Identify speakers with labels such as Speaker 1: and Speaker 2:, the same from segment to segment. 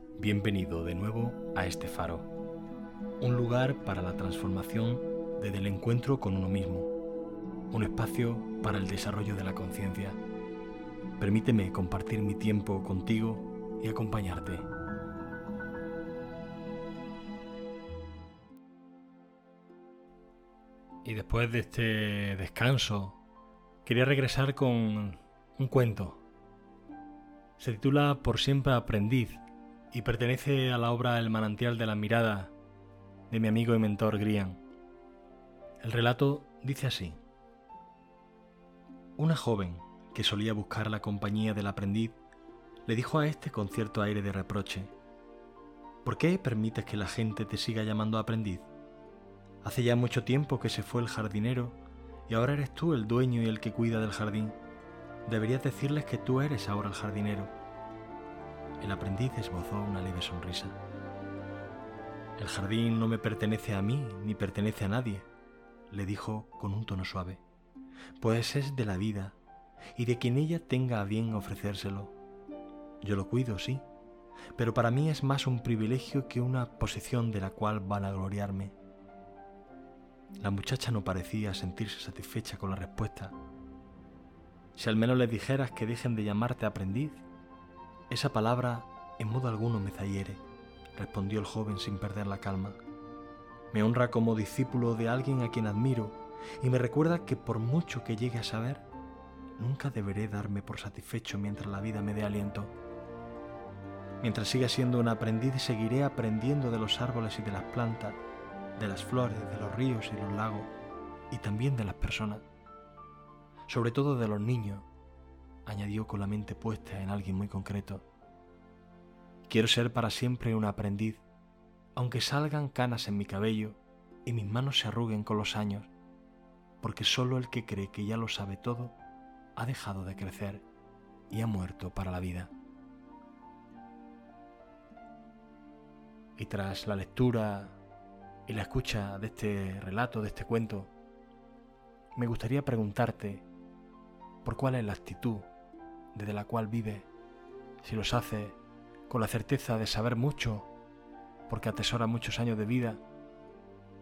Speaker 1: Bienvenido de nuevo a este faro, un lugar para la transformación desde el encuentro con uno mismo, un espacio para el desarrollo de la conciencia. Permíteme compartir mi tiempo contigo y acompañarte. Y después de este descanso, quería regresar con un cuento. Se titula Por siempre aprendiz y pertenece a la obra El manantial de la mirada de mi amigo y mentor Grian. El relato dice así. Una joven que solía buscar la compañía del aprendiz le dijo a éste con cierto aire de reproche, ¿Por qué permites que la gente te siga llamando aprendiz? Hace ya mucho tiempo que se fue el jardinero y ahora eres tú el dueño y el que cuida del jardín. Deberías decirles que tú eres ahora el jardinero. El aprendiz esbozó una leve sonrisa. El jardín no me pertenece a mí ni pertenece a nadie, le dijo con un tono suave, pues es de la vida y de quien ella tenga a bien ofrecérselo. Yo lo cuido, sí, pero para mí es más un privilegio que una posición de la cual van a gloriarme. La muchacha no parecía sentirse satisfecha con la respuesta. Si al menos les dijeras que dejen de llamarte aprendiz, esa palabra en modo alguno me zahiere, respondió el joven sin perder la calma. Me honra como discípulo de alguien a quien admiro y me recuerda que por mucho que llegue a saber, nunca deberé darme por satisfecho mientras la vida me dé aliento. Mientras siga siendo un aprendiz, seguiré aprendiendo de los árboles y de las plantas, de las flores, de los ríos y los lagos, y también de las personas, sobre todo de los niños, añadió con la mente puesta en alguien muy concreto. Quiero ser para siempre un aprendiz, aunque salgan canas en mi cabello y mis manos se arruguen con los años, porque solo el que cree que ya lo sabe todo ha dejado de crecer y ha muerto para la vida. Y tras la lectura y la escucha de este relato, de este cuento, me gustaría preguntarte por cuál es la actitud desde la cual vive, si los hace con la certeza de saber mucho, porque atesora muchos años de vida,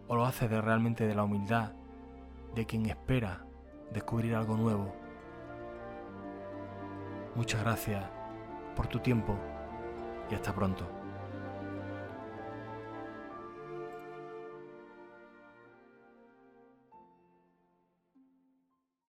Speaker 1: o lo hace de realmente de la humildad de quien espera descubrir algo nuevo. Muchas gracias por tu tiempo y hasta pronto.